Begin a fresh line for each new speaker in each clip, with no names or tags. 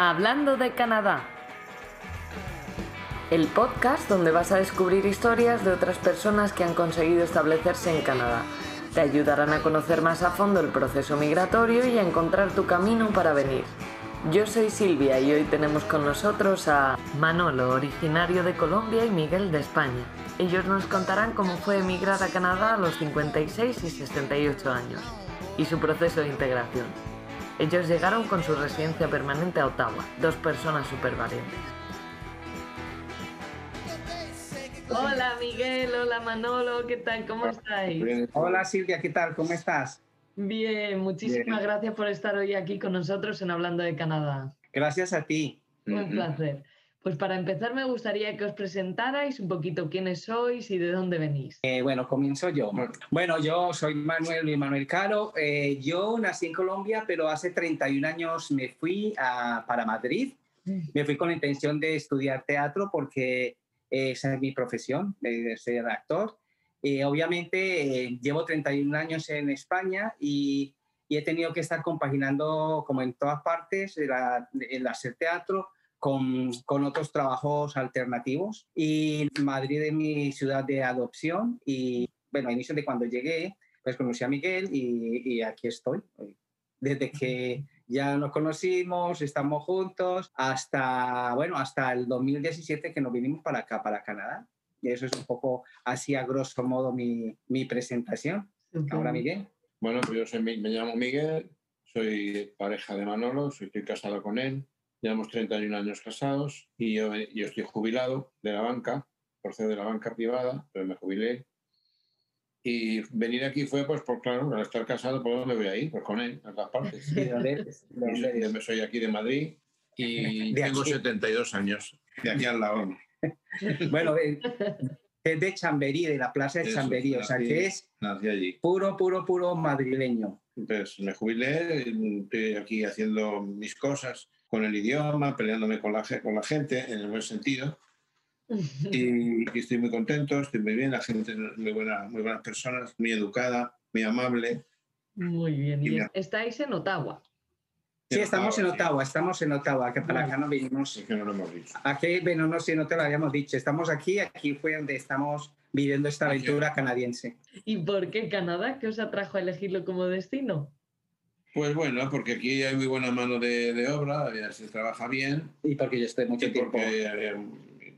Hablando de Canadá. El podcast donde vas a descubrir historias de otras personas que han conseguido establecerse en Canadá. Te ayudarán a conocer más a fondo el proceso migratorio y a encontrar tu camino para venir. Yo soy Silvia y hoy tenemos con nosotros a Manolo, originario de Colombia, y Miguel de España. Ellos nos contarán cómo fue emigrar a Canadá a los 56 y 68 años y su proceso de integración. Ellos llegaron con su residencia permanente a Ottawa, dos personas súper valientes. Hola Miguel, hola Manolo, ¿qué tal? ¿Cómo estáis?
Hola Silvia, ¿qué tal? ¿Cómo estás?
Bien, muchísimas gracias por estar hoy aquí con nosotros en Hablando de Canadá.
Gracias a ti.
Un placer. Pues para empezar me gustaría que os presentarais un poquito quiénes sois y de dónde venís.
Eh, bueno, comienzo yo. Bueno, yo soy Manuel Luis Manuel Caro. Eh, yo nací en Colombia, pero hace 31 años me fui a, para Madrid. Mm. Me fui con la intención de estudiar teatro porque esa es mi profesión, de ser actor. Y obviamente eh, llevo 31 años en España y, y, he tenido que estar compaginando, como en todas partes, el hacer teatro con, con, otros trabajos alternativos. Y Madrid es mi ciudad de adopción y, bueno, a inicio de cuando llegué, pues conocí a Miguel y, y aquí estoy. Desde que ya nos conocimos, estamos juntos, hasta, bueno, hasta el 2017 que nos vinimos para acá, para Canadá. Y eso es un poco así a grosso modo mi, mi presentación. Ahora, Miguel.
Bueno, pues yo soy, me llamo Miguel, soy pareja de Manolo, soy, estoy casado con él Llevamos 31 años casados y yo, yo estoy jubilado de la banca, por ser de la banca privada, pero me jubilé. Y venir aquí fue, pues, por claro, al estar casado, ¿por dónde voy a ir? Pues con él, a todas partes. Yo soy aquí de Madrid y tengo 72 años, de aquí al lado.
bueno, es de Chamberí, de la plaza de Chamberí, o sea que es
allí.
puro, puro, puro madrileño.
Entonces me jubilé, estoy aquí haciendo mis cosas con el idioma, peleándome con la, con la gente en el buen sentido. Y, estoy muy contento, estoy muy bien, la gente es muy buena, muy buenas personas, muy educada, muy amable.
Muy bien, y estáis en Ottawa.
Sí, estamos en Ottawa, estamos en Ottawa, que para acá no vinimos.
Sí, que no lo hemos dicho.
Aquí, bueno, no sé, no te lo habíamos dicho. Estamos aquí, aquí fue donde estamos viviendo esta aventura canadiense.
¿Y por qué Canadá? ¿Qué os atrajo a elegirlo como destino?
Pues bueno, porque aquí hay muy buena mano de, de obra, se trabaja bien.
Y porque yo estoy mucho tiempo.
Eh,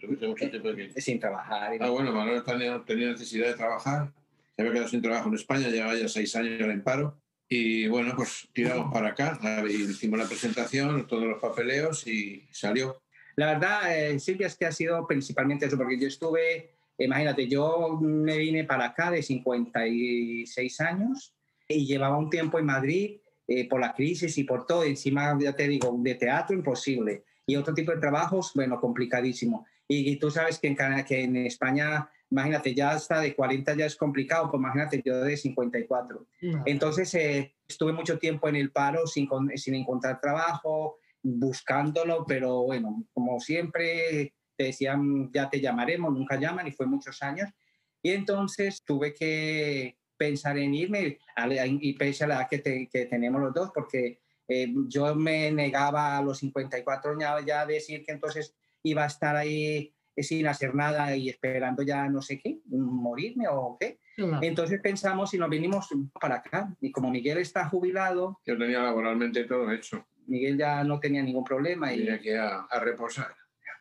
mucho tiempo
Sin trabajar.
Ah, bueno, Manuel tenía, tenía, necesidad de trabajar. Se había quedado sin trabajo en España, llevaba ya seis años en paro. Y bueno, pues tiramos para acá. Hicimos la presentación, todos los papeleos y salió.
La verdad, eh, Silvia, es que ha sido principalmente eso, porque yo estuve, imagínate, yo me vine para acá de 56 años y llevaba un tiempo en Madrid eh, por la crisis y por todo. Encima, ya te digo, de teatro imposible. Y otro tipo de trabajos, bueno, complicadísimo. Y, tú sabes que en, que en España, imagínate, ya hasta de 40 ya es complicado, pues imagínate yo de 54. Entonces, eh, estuve mucho tiempo en el paro sin, sin encontrar trabajo, buscándolo, pero bueno, como siempre te decían, ya te llamaremos, nunca llaman y fue muchos años. Y entonces tuve que, pensar en irme y pese a la edad que, que tenemos los dos, porque eh, yo me negaba a los 54 años ya a decir que entonces iba a estar ahí sin hacer nada y esperando ya no sé qué, morirme o qué. Entonces pensamos y nos vinimos para acá. Y como Miguel está jubilado...
Yo tenía laboralmente todo hecho.
Miguel ya no tenía ningún problema.
Y aquí a, a reposar.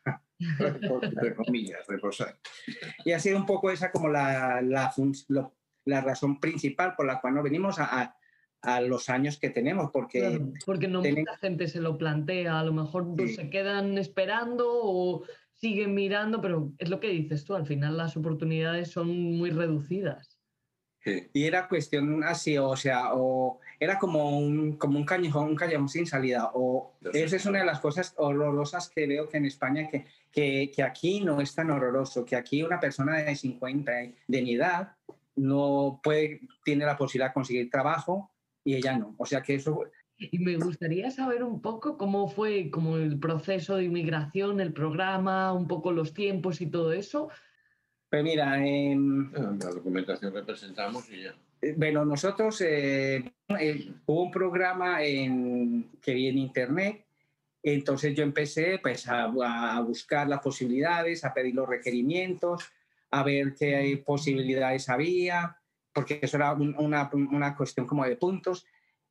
de comillas, reposar.
Y ha sido un poco esa como la, la, la razón principal por la cual no venimos a, a, los años que tenemos, porque...
porque no mucha gente se lo plantea, a lo mejor pues, se quedan esperando o siguen mirando, pero es lo que dices tú, al final las oportunidades son muy reducidas.
Y era cuestión así, o sea, o era como un, como un callejón, un callejón sin salida. O esa es una de las cosas horrorosas que veo que en España, que, que, que, aquí no es tan horroroso, que aquí una persona de 50 de mi edad no puede, tiene la posibilidad de conseguir trabajo y ella no. O sea que eso...
Y me gustaría saber un poco cómo fue como el proceso de inmigración, el programa, un poco los tiempos y todo eso.
Pues mira, en...
la documentación que presentamos y ya.
Eh, bueno, nosotros eh, eh, hubo un programa en, que vi en internet Entonces yo empecé pues, a, a, buscar las posibilidades, a pedir los requerimientos, a ver qué posibilidades había, porque eso era una, una cuestión como de puntos.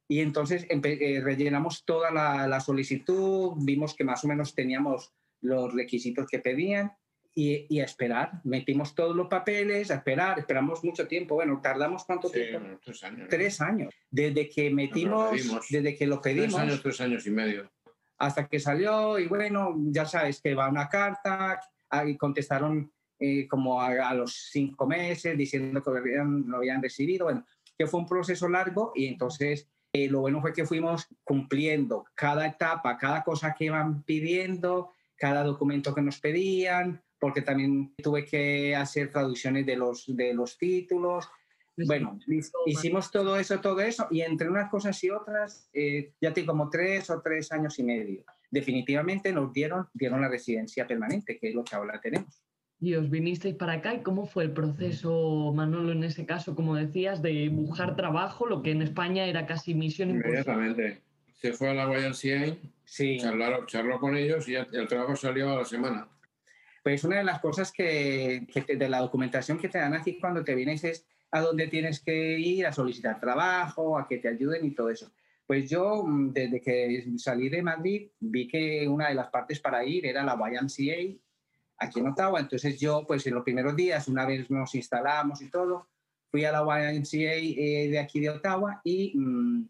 Y entonces eh, rellenamos toda la, la, solicitud, vimos que más o menos teníamos los requisitos que pedían y, y, a esperar. Metimos todos los papeles, a esperar, esperamos mucho tiempo. Bueno, tardamos cuánto
sí,
tiempo?
Tres años.
Tres años. Desde que metimos, desde que lo pedimos.
Tres años, tres años y medio.
Hasta que salió y bueno, ya sabes que va una carta y contestaron eh, como a, a, los cinco meses diciendo que lo habían, lo habían recibido. Bueno, que fue un proceso largo y entonces eh, lo bueno fue que fuimos cumpliendo cada etapa, cada cosa que iban pidiendo, cada documento que nos pedían, porque también tuve que hacer traducciones de los, de los títulos. Bueno, hicimos todo eso, todo eso, y entre unas cosas y otras, eh, ya tengo como tres o tres años y medio. Definitivamente nos dieron, dieron la residencia permanente, que es lo que ahora tenemos.
Y os vinisteis para acá, ¿y cómo fue el proceso, Manolo, en ese caso, como decías, de buscar trabajo, lo que en España era casi misión imposible?
Inmediatamente. Se fue a la YMCA,
sí.
charló, charló con ellos y el trabajo salió a la semana.
Pues una de las cosas que, que te, de la documentación que te dan aquí cuando te vienes es a dónde tienes que ir a solicitar trabajo, a que te ayuden y todo eso. Pues yo, desde que salí de Madrid, vi que una de las partes para ir era la YMCA aquí en Ottawa. Entonces yo, pues en los primeros días, una vez nos instalamos y todo, fui a la YMCA eh, de aquí de Ottawa y mm,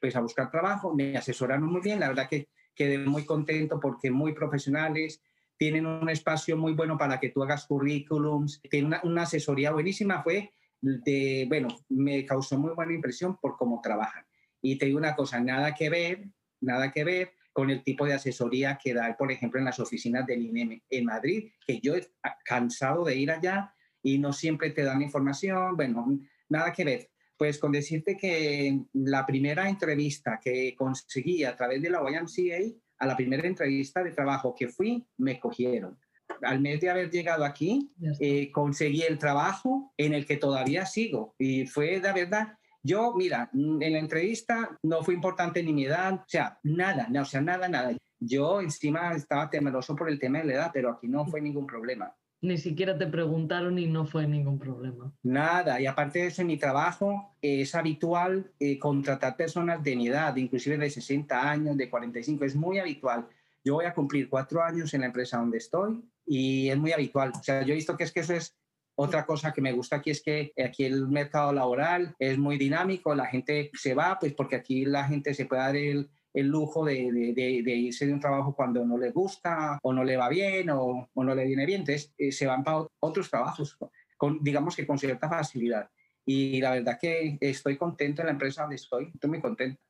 pues a buscar trabajo. Me asesoraron muy bien, la verdad que quedé muy contento porque muy profesionales, tienen un espacio muy bueno para que tú hagas currículums, tienen una, una asesoría buenísima, fue de, bueno, me causó muy buena impresión por cómo trabajan. Y te digo una cosa, nada que ver, nada que ver con el tipo de asesoría que da, por ejemplo, en las oficinas del INEM en Madrid, que yo he cansado de ir allá y no siempre te dan información, bueno, nada que ver. Pues con decirte que la primera entrevista que conseguí a través de la YMCA, a la primera entrevista de trabajo que fui, me cogieron. Al mes de haber llegado aquí, eh, conseguí el trabajo en el que todavía sigo. Y fue, de verdad, yo, mira, en la entrevista no fue importante ni mi edad, o sea, nada, no, o sea, nada, nada. Yo encima estaba temeroso por el tema de la edad, pero aquí no fue ningún problema.
Ni siquiera te preguntaron y no fue ningún problema.
Nada, y aparte de eso, en mi trabajo es habitual eh, contratar personas de mi edad, inclusive de 60 años, de 45, es muy habitual. Yo voy a cumplir cuatro años en la empresa donde estoy y es muy habitual. O sea, yo he visto que es que eso es otra cosa que me gusta aquí es que aquí el mercado laboral es muy dinámico, la gente se va, pues porque aquí la gente se puede dar el, el lujo de, de, de, irse de un trabajo cuando no le gusta o no le va bien o, o no le viene bien, entonces eh, se van para otros trabajos, con, digamos que con cierta facilidad. Y la verdad que estoy contento en la empresa donde estoy, estoy muy contento.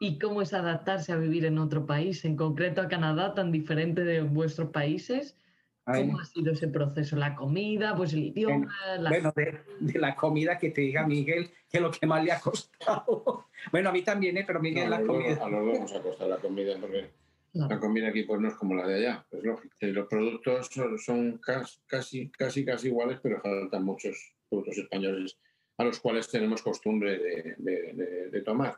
¿Y cómo es adaptarse a vivir en otro país, en concreto a Canadá, tan diferente de vuestros países? ¿Cómo ha sido ese proceso? ¿La comida, pues el idioma?
La... Bueno, de, de, la comida que te diga Miguel, que es lo que más le ha costado. bueno, a mí también, ¿eh? pero Miguel
no,
la comida.
A los dos nos ha costado la comida, porque claro. la comida aquí pues no es como la de allá, es lógico. Los productos son, son casi, casi, casi iguales, pero faltan muchos productos españoles a los cuales tenemos costumbre de, de, de, de tomar.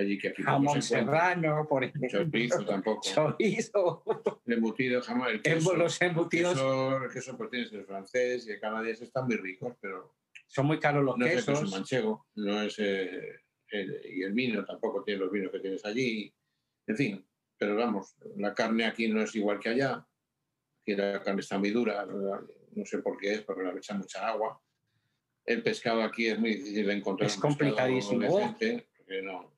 Allí que aquí
jamón serrano, por ejemplo.
Chorizo tampoco.
Chorizo.
El embutido, jamón, el queso.
Los embutidos.
El queso, el queso pues tienes el francés y el canadiense están muy ricos, pero...
Son muy caros los
no
quesos.
No es el queso manchego, no es... Eh, el, y el vino tampoco tiene los vinos que tienes allí. En fin, pero vamos, la carne aquí no es igual que allá. Aquí la carne está muy dura, no sé por qué es, porque le echan mucha agua. El pescado aquí es muy difícil de encontrar.
Es complicadísimo.
Decente, porque no,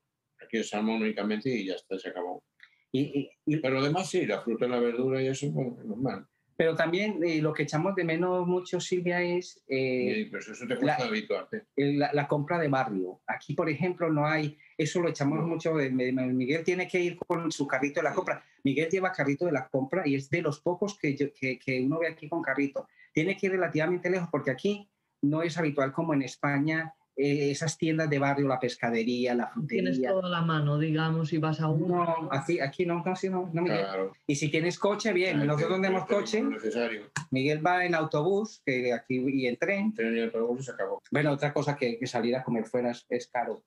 aquí es salmón únicamente y ya está, se acabó.
Y, y,
pero además sí, la fruta y la verdura y eso es bueno, normal.
Pero también eh, lo que echamos de menos mucho, Silvia, es... Eh,
sí, pero eso te cuesta
la,
habituarte.
La, la, compra de barrio. Aquí, por ejemplo, no hay... Eso lo echamos no. mucho. De, Miguel tiene que ir con su carrito de la compra. Miguel lleva carrito de la compra y es de los pocos que, yo, que, que uno ve aquí con carrito. Tiene que ir relativamente lejos porque aquí no es habitual como en España eh, esas tiendas de barrio, la pescadería, la frutería.
Tienes toda la mano, digamos, y vas a uno.
No, aquí, aquí no, casi no, no Miguel.
Claro.
Y si tienes coche, bien. Claro, Nosotros tenemos coche.
Necesario.
Miguel va en autobús que aquí, y en tren.
Tren y autobús y se acabó.
Bueno, otra cosa que, que salir a comer fuera es, es caro.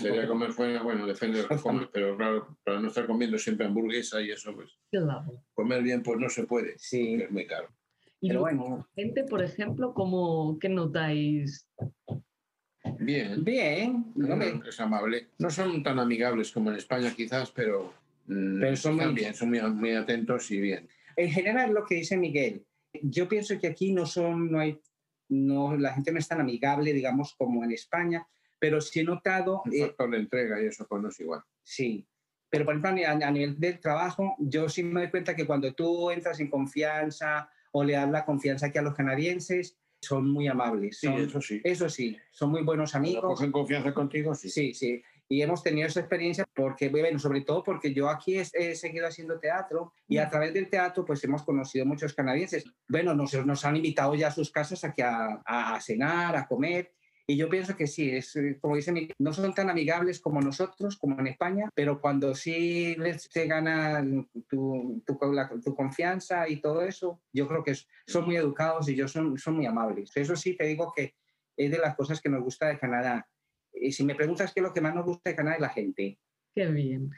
Sería comer fuera, bueno, depende de lo que comes, pero claro, para no estar comiendo siempre hamburguesa y eso, pues
Claro.
comer bien pues no se puede,
Sí,
es muy caro.
Y
pero
lo-
bueno,
gente, por ejemplo, ¿cómo, ¿qué notáis?
Bien,
bien. no me-
es amable. No son tan amigables como en España quizás, pero, mm,
Pero son muy-
bien, son muy, muy atentos y bien.
En general, lo que dice Miguel, yo pienso que aquí no son, no hay, no, la gente no es tan amigable, digamos, como en España, pero sí he notado,
El
eh,
factor de entrega y eso pues no es igual.
sí. Pero, por ejemplo, a nivel del trabajo, yo sí me doy cuenta que cuando tú entras en confianza o le das la confianza aquí a los canadienses, son muy amables.
Sí, eso sí.
eso sí, son muy buenos amigos.
cogen confianza contigo, sí.
Sí, sí. Y hemos tenido esa experiencia porque, bueno, sobre todo porque yo aquí he, he seguido haciendo teatro y a través del teatro pues hemos conocido muchos canadienses. Bueno, nos, nos han invitado ya a sus casas aquí a, a cenar, a comer. Y yo pienso que sí, es, eh, como dice Miguel, no son tan amigables como nosotros, como en España, pero cuando sí les se gana tu, tu, la- tu confianza y todo eso, yo creo que son muy educados y ellos son, son muy amables. Eso sí, te digo que es de las cosas que nos gusta de Canadá. Y si me preguntas qué es lo que más nos gusta de Canadá, es la gente.
Qué bien.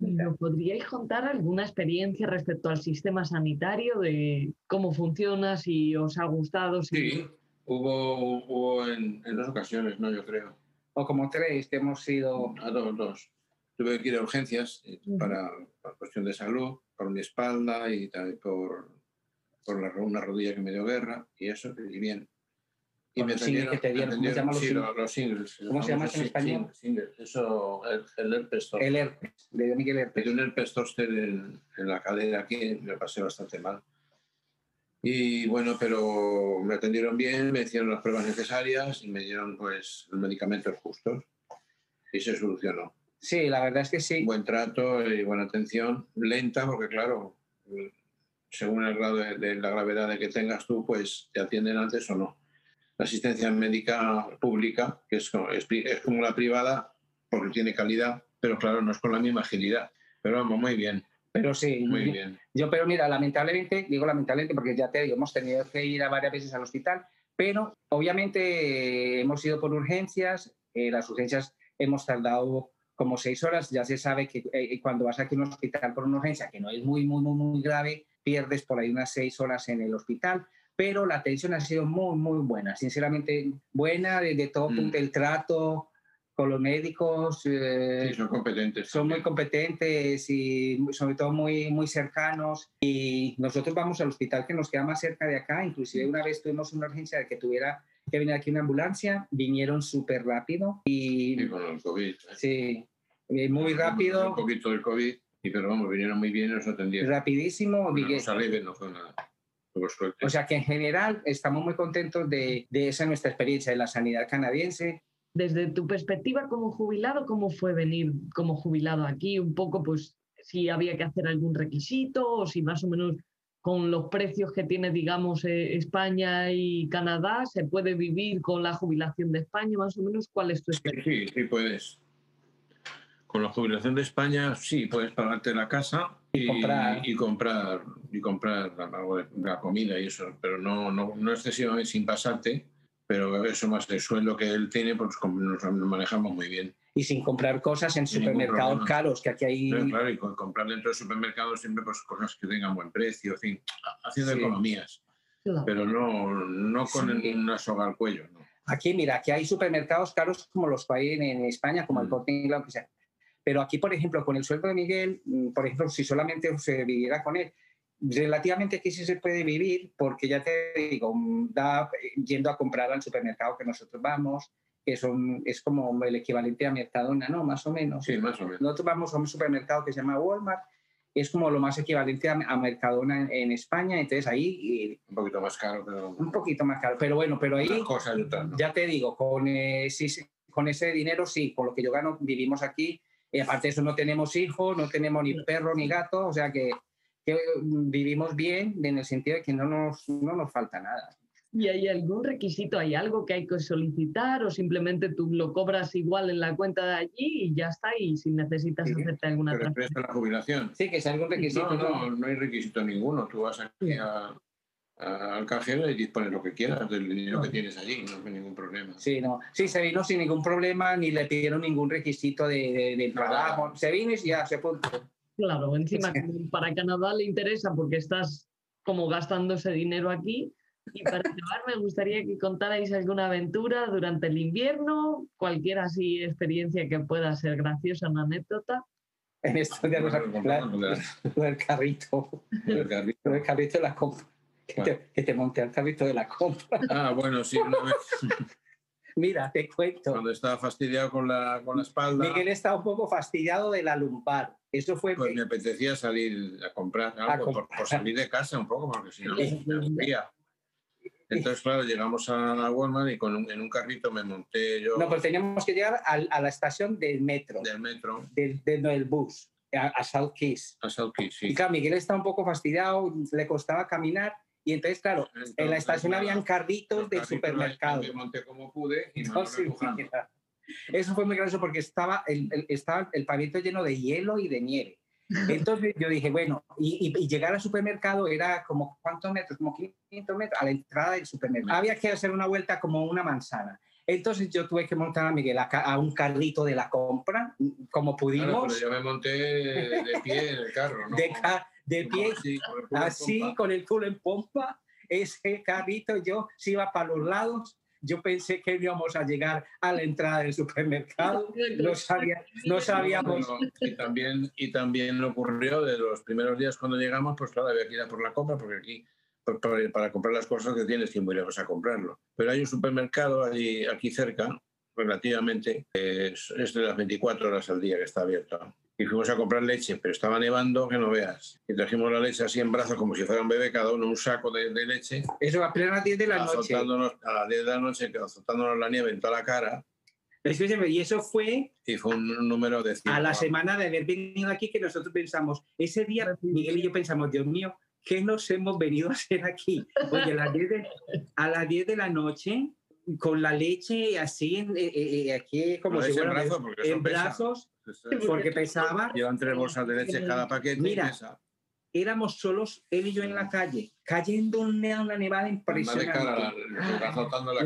¿Nos podríais contar alguna experiencia respecto al sistema sanitario, de cómo funciona, si os ha gustado? Si...
Sí, hubo, hubo en, en dos ocasiones, ¿no? Yo creo.
O como tres que hemos sido...
A dos, dos. Tuve que ir a urgencias eh,
Ujú.
para, para cuestión de salud, por mi espalda y también por, por la, una rodilla que me dio guerra y eso, y bien. Y me
los singles que te dieron, ¿cómo se llaman los
sí, los, los singles.
¿Cómo se llama en español?
sing- singles. Eso, el, el herpes.
El herpes, le dio Miguel herpes.
dio un herpes zóster en, en la cadera aquí, me pasé bastante mal. Y bueno, pero me atendieron bien, me hicieron las pruebas necesarias y me dieron pues los medicamentos justos y se solucionó.
Sí, la verdad es que sí.
Buen trato y buena atención, lenta porque claro, según el grado de, de la gravedad de que tengas tú, pues te atienden antes o no. La asistencia médica pública, que es como, es es como la privada, porque tiene calidad, pero claro, no es con la misma agilidad. Pero vamos, muy bien,
Pero sí,
muy bien.
Yo, pero mira, lamentablemente, digo lamentablemente porque ya te digo, hemos tenido que ir a varias veces al hospital, pero obviamente eh, hemos ido por urgencias, eh, las urgencias hemos tardado como seis horas, ya se sabe que eh, cuando vas aquí a un hospital por una urgencia que no es muy, muy, muy, muy grave, pierdes por ahí unas seis horas en el hospital, pero la atención ha sido muy, muy buena, sinceramente buena desde todo
Mm.
punto, el trato con los médicos. eh,
Sí, son competentes.
son muy competentes y sobre todo muy, muy cercanos. Y nosotros vamos al hospital que nos queda más cerca de acá. Inclusive una vez tuvimos una urgencia de que tuviera que venir aquí una ambulancia. Vinieron súper rápido y
Sí, con el COVID. ¿eh?
sí, eh, muy
Un
rápido,
poquito del COVID, y pero vamos, vinieron muy bien y nos atendieron.
rapidísimo.
Leve, no fue nada.
O sea que en general estamos muy contentos de, de esa nuestra experiencia de la sanidad canadiense.
Desde tu perspectiva como jubilado, ¿cómo fue venir como jubilado aquí? Un poco, pues, si había que hacer algún requisito o si más o menos con los precios que tiene, digamos, eh, España y Canadá, se puede vivir con la jubilación de España, más o menos, ¿cuál es tu experiencia?
Sí, sí puedes. Con la jubilación de España, sí, puedes pagarte la casa y,
comprar.
y comprar y comprar de- la comida y eso, pero no, no, no excesivamente sin pasarte, pero eso más el sueldo que él tiene, pues nos manejamos muy bien.
Y sin comprar cosas en
Sin
supermercados caros, que aquí hay...
Pero, claro, y con- comprar dentro del supermercado siempre pues, cosas que tengan buen precio, en fin, haciendo
Sí.
economías, pero no, no con
Sí.
una soga al cuello. ¿no?
Aquí, mira, aquí hay supermercados caros como los que hay en, en España, como el
Mm.
Corte Inglés, lo que sea. Pero aquí, por ejemplo, con el sueldo de Miguel, mm, por ejemplo, si solamente se viviera con él, relativamente aquí sí se puede vivir, porque ya te digo, da, yendo a comprar al supermercado que nosotros vamos, que son, es como el equivalente a Mercadona, ¿no? Más o menos.
Sí, más o menos.
Nosotros vamos a un supermercado que se llama Walmart, es como lo más equivalente a, Mercadona en, en España, entonces ahí
Un poquito más caro, pero
un poquito más caro, pero bueno, pero ahí
otras no.
ya te digo, con, eh, sí, con ese dinero sí, con lo que yo gano vivimos aquí. Y aparte de eso no tenemos hijos, no tenemos ni perro ni gato, o sea que, que vivimos bien en el sentido de que no nos, no nos falta nada.
¿Y hay algún requisito, hay algo que hay que solicitar o simplemente tú lo cobras igual en la cuenta de allí y ya está? Y si necesitas
Sí,
hacerte alguna transferencia.
la jubilación.
Sí, que es algún requisito.
No, no, no hay requisito ninguno. Tú vas aquí a, al cajero y dispones lo que quieras del dinero que tienes allí, no hay ningún problema.
Sí, no. sí, se vino sin ningún problema, ni le pidieron ningún requisito de, de, trabajo. Se vino y ya se puso.
Claro, encima para Canadá le interesa porque estás como gastando ese dinero aquí. Y para acabar, me gustaría que contarais alguna aventura durante el invierno, cualquier así experiencia que pueda ser graciosa, una anécdota.
En esto de los, del carrito, el carrito, el carrito de la compra. Que, te, que te monté al carrito de la compra.
Ah, bueno, sí, una vez.
Mira, te cuento.
Cuando estaba fastidiado con la, con la espalda.
Miguel estaba un poco fastidiado de la lumbar. Eso fue.
Pues me apetecía salir a comprar algo, Por, salir de casa un poco, porque si no me Entonces, claro, llegamos a Walmart y con en un carrito me monté yo.
No, pues teníamos que llegar a, a la estación del metro.
Del metro.
Del, del, bus, a, South Keys.
A South Keys, sí.
Y claro, Miguel estaba un poco fastidiado, le costaba caminar y entonces, claro, en la estación habían carritos de supermercado.
Me monté como pude y
Eso fue muy gracioso porque estaba el, estaba el pavimento lleno de hielo y de nieve. Entonces yo dije, bueno, y, llegar al supermercado era como, ¿cuántos metros? Como 500 metros a la entrada del supermercado. Había que hacer una vuelta como una manzana. Entonces yo tuve que montar a Miguel a, un carrito de la compra, como pudimos.
pero yo me monté de pie en el carro, ¿no?
De, de pie, así, con el culo en pompa, ese carrito yo se iba para los lados. Yo pensé que íbamos a llegar a la entrada del supermercado. No, sabía, no sabíamos.
y, también, y también ocurrió de los primeros días cuando llegamos, pues claro, había que ir a por la compra, porque aquí para, comprar las cosas que tienes que muy lejos a comprarlo. Pero hay un supermercado allí, aquí cerca, relativamente, es, es, de las 24 horas al día que está abierto y fuimos a comprar leche, pero estaba nevando que no veas. Y trajimos la leche así en brazos como si fuera un bebé, cada uno un saco de, leche.
Eso a plena 10 de la noche.
A las 10 de la noche, azotándonos la nieve en toda la cara.
y eso fue...
Y fue un número de...
A la semana de haber venido aquí que nosotros pensamos, ese día Miguel y yo pensamos, Dios mío, ¿qué nos hemos venido a hacer aquí? Oye, a las 10 de, a las 10 de la noche con la leche así, eh, eh, eh, aquí como si fuera en brazos, porque pesaba.
Llevan tres bolsas de leche cada paquete.
Mira, éramos solos él y yo en la calle, cayendo una, nevada impresionante.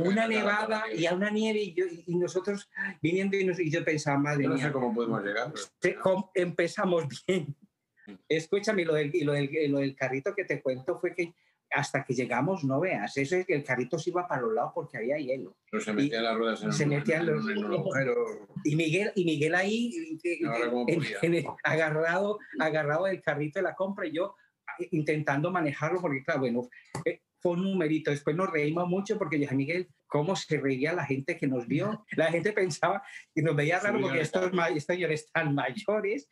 una nevada y a una nieve y, yo, y nosotros viniendo y, yo pensaba, madre
no sé cómo podemos llegar.
empezamos bien. Mm. Escúchame, lo del, lo, del, lo del carrito que te cuento fue que hasta que llegamos, no veas, eso es que el carrito se iba para los lados porque había hielo.
Pero se metían las ruedas en,
se metían los, Y Miguel, y Miguel ahí agarrado, agarrado del carrito de la compra y yo eh, intentando manejarlo porque, claro, bueno, eh, fue un numerito. Después nos reímos mucho porque dije, Miguel, ¿cómo se reía la gente que nos vio? La gente pensaba que nos veía raro porque estos, estos señores tan mayores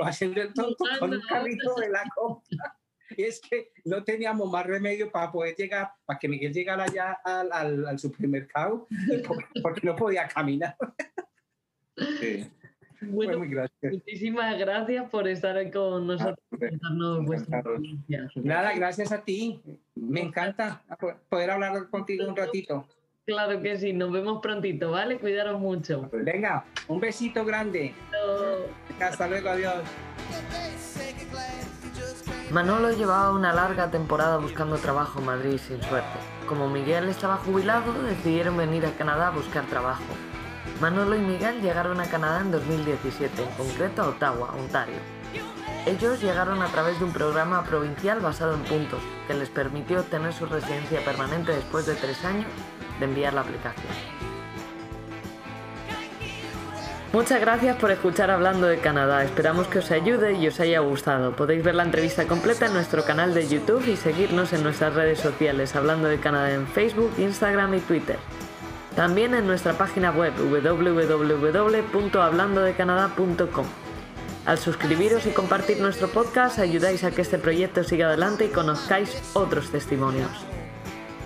haciendo el tonto con un carrito de la compra es que no teníamos más remedio para poder llegar, para que Miguel llegara ya al, al, supermercado, porque, no podía caminar.
Sí. Bueno, muchísimas gracias por estar con nosotros
Nada, gracias a ti. Me encanta poder hablar contigo un ratito.
Claro que sí, nos vemos prontito, ¿vale? Cuidaros mucho.
Venga, un besito grande. Hasta luego, adiós.
Manolo llevaba una larga temporada buscando trabajo en Madrid sin suerte. Como Miguel estaba jubilado, decidieron venir a Canadá a buscar trabajo. Manolo y Miguel llegaron a Canadá en 2017, en concreto a Ottawa, Ontario. Ellos llegaron a través de un programa provincial basado en puntos, que les permitió obtener su residencia permanente después de tres años de enviar la aplicación. Muchas gracias por escuchar Hablando de Canadá. Esperamos que os ayude y os haya gustado. Podéis ver la entrevista completa en nuestro canal de YouTube y seguirnos en nuestras redes sociales Hablando de Canadá en Facebook, Instagram y Twitter. También en nuestra página web www.hablandodecanadá.com. Al suscribiros y compartir nuestro podcast ayudáis a que este proyecto siga adelante y conozcáis otros testimonios.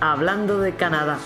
Hablando de Canadá.